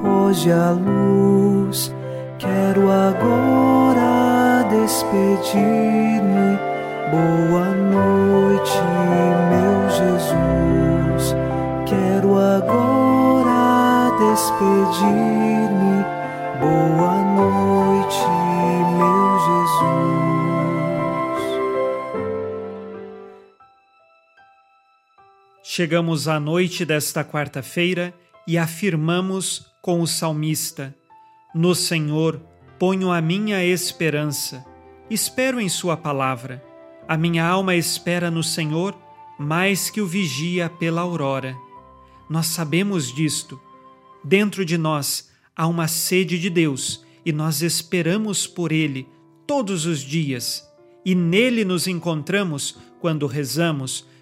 Foge a luz. Quero agora despedir-me. Boa noite, meu Jesus. Quero agora despedir-me. Boa noite, meu Jesus. Chegamos à noite desta quarta-feira e afirmamos com o salmista: No Senhor ponho a minha esperança. Espero em Sua palavra. A minha alma espera no Senhor mais que o vigia pela aurora. Nós sabemos disto. Dentro de nós há uma sede de Deus e nós esperamos por Ele todos os dias. E nele nos encontramos quando rezamos,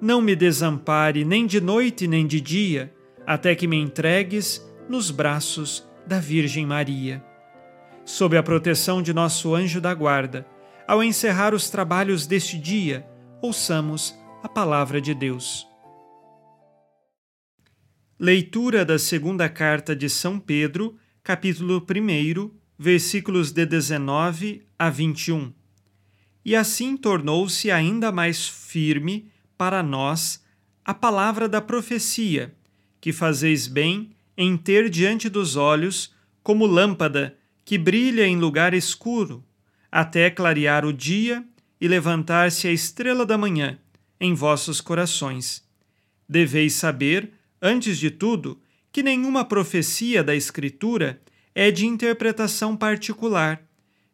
não me desampare nem de noite nem de dia, até que me entregues nos braços da Virgem Maria. Sob a proteção de nosso anjo da guarda, ao encerrar os trabalhos deste dia, ouçamos a palavra de Deus. Leitura da segunda carta de São Pedro, capítulo 1, versículos de 19 a 21. E assim tornou-se ainda mais firme para nós a palavra da profecia, que fazeis bem em ter diante dos olhos como lâmpada que brilha em lugar escuro, até clarear o dia e levantar-se a estrela da manhã em vossos corações. Deveis saber, antes de tudo, que nenhuma profecia da Escritura é de interpretação particular,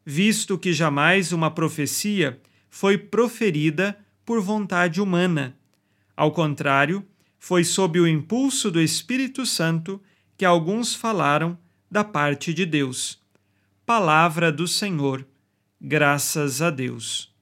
visto que jamais uma profecia foi proferida por vontade humana. Ao contrário, foi sob o impulso do Espírito Santo que alguns falaram da parte de Deus. Palavra do Senhor. Graças a Deus.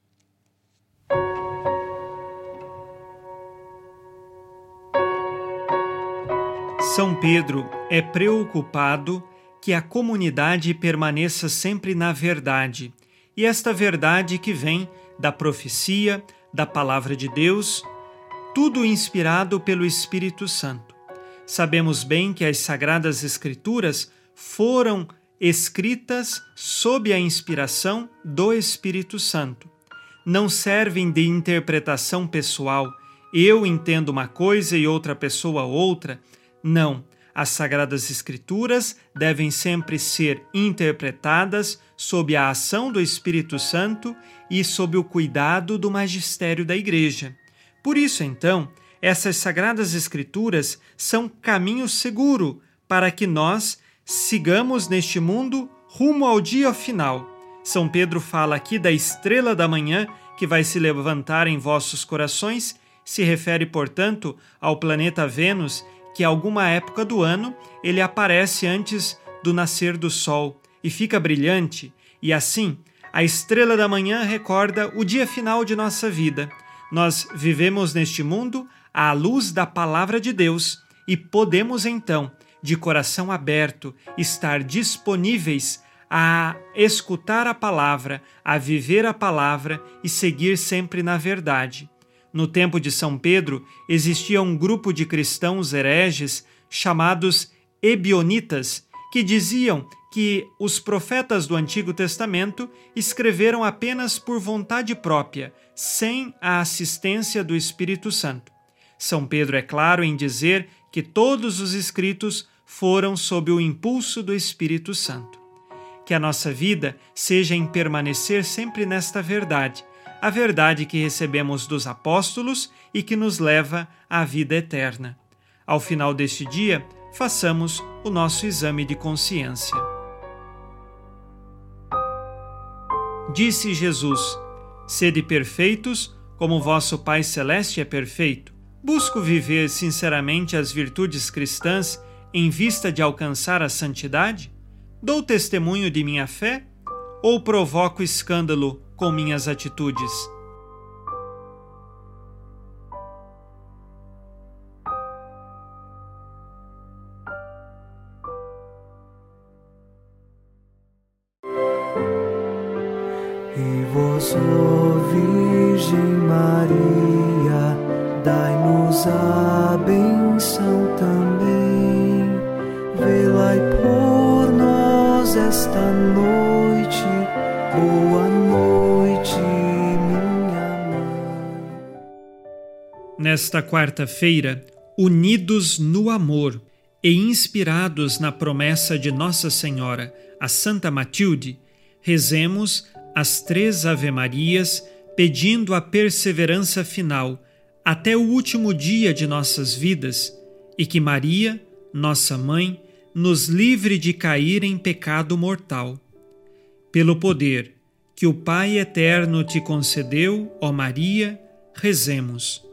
São Pedro é preocupado que a comunidade permaneça sempre na verdade, e esta verdade que vem da profecia, da palavra de Deus, tudo inspirado pelo Espírito Santo. Sabemos bem que as Sagradas Escrituras foram escritas sob a inspiração do Espírito Santo. Não servem de interpretação pessoal. Eu entendo uma coisa e outra pessoa outra. Não as Sagradas Escrituras devem sempre ser interpretadas sob a ação do Espírito Santo e sob o cuidado do magistério da Igreja. Por isso, então, essas Sagradas Escrituras são caminho seguro para que nós sigamos neste mundo rumo ao dia final. São Pedro fala aqui da estrela da manhã que vai se levantar em vossos corações, se refere, portanto, ao planeta Vênus que alguma época do ano ele aparece antes do nascer do sol e fica brilhante, e assim a estrela da manhã recorda o dia final de nossa vida. Nós vivemos neste mundo à luz da palavra de Deus e podemos então, de coração aberto, estar disponíveis a escutar a palavra, a viver a palavra e seguir sempre na verdade. No tempo de São Pedro, existia um grupo de cristãos hereges chamados Ebionitas, que diziam que os profetas do Antigo Testamento escreveram apenas por vontade própria, sem a assistência do Espírito Santo. São Pedro é claro em dizer que todos os escritos foram sob o impulso do Espírito Santo. Que a nossa vida seja em permanecer sempre nesta verdade a verdade que recebemos dos apóstolos e que nos leva à vida eterna. Ao final deste dia, façamos o nosso exame de consciência. Disse Jesus: Sede perfeitos, como vosso Pai Celeste é perfeito. Busco viver sinceramente as virtudes cristãs em vista de alcançar a santidade? Dou testemunho de minha fé ou provoco escândalo com minhas atitudes? E vós, Virgem Maria, dai-nos a benção também. Velai por nós esta noite. Boa noite, Nesta quarta-feira, unidos no amor e inspirados na promessa de Nossa Senhora, a Santa Matilde, rezemos as três Ave-Marias, pedindo a perseverança final até o último dia de nossas vidas e que Maria, nossa mãe, nos livre de cair em pecado mortal. Pelo poder que o Pai eterno te concedeu, ó Maria, rezemos.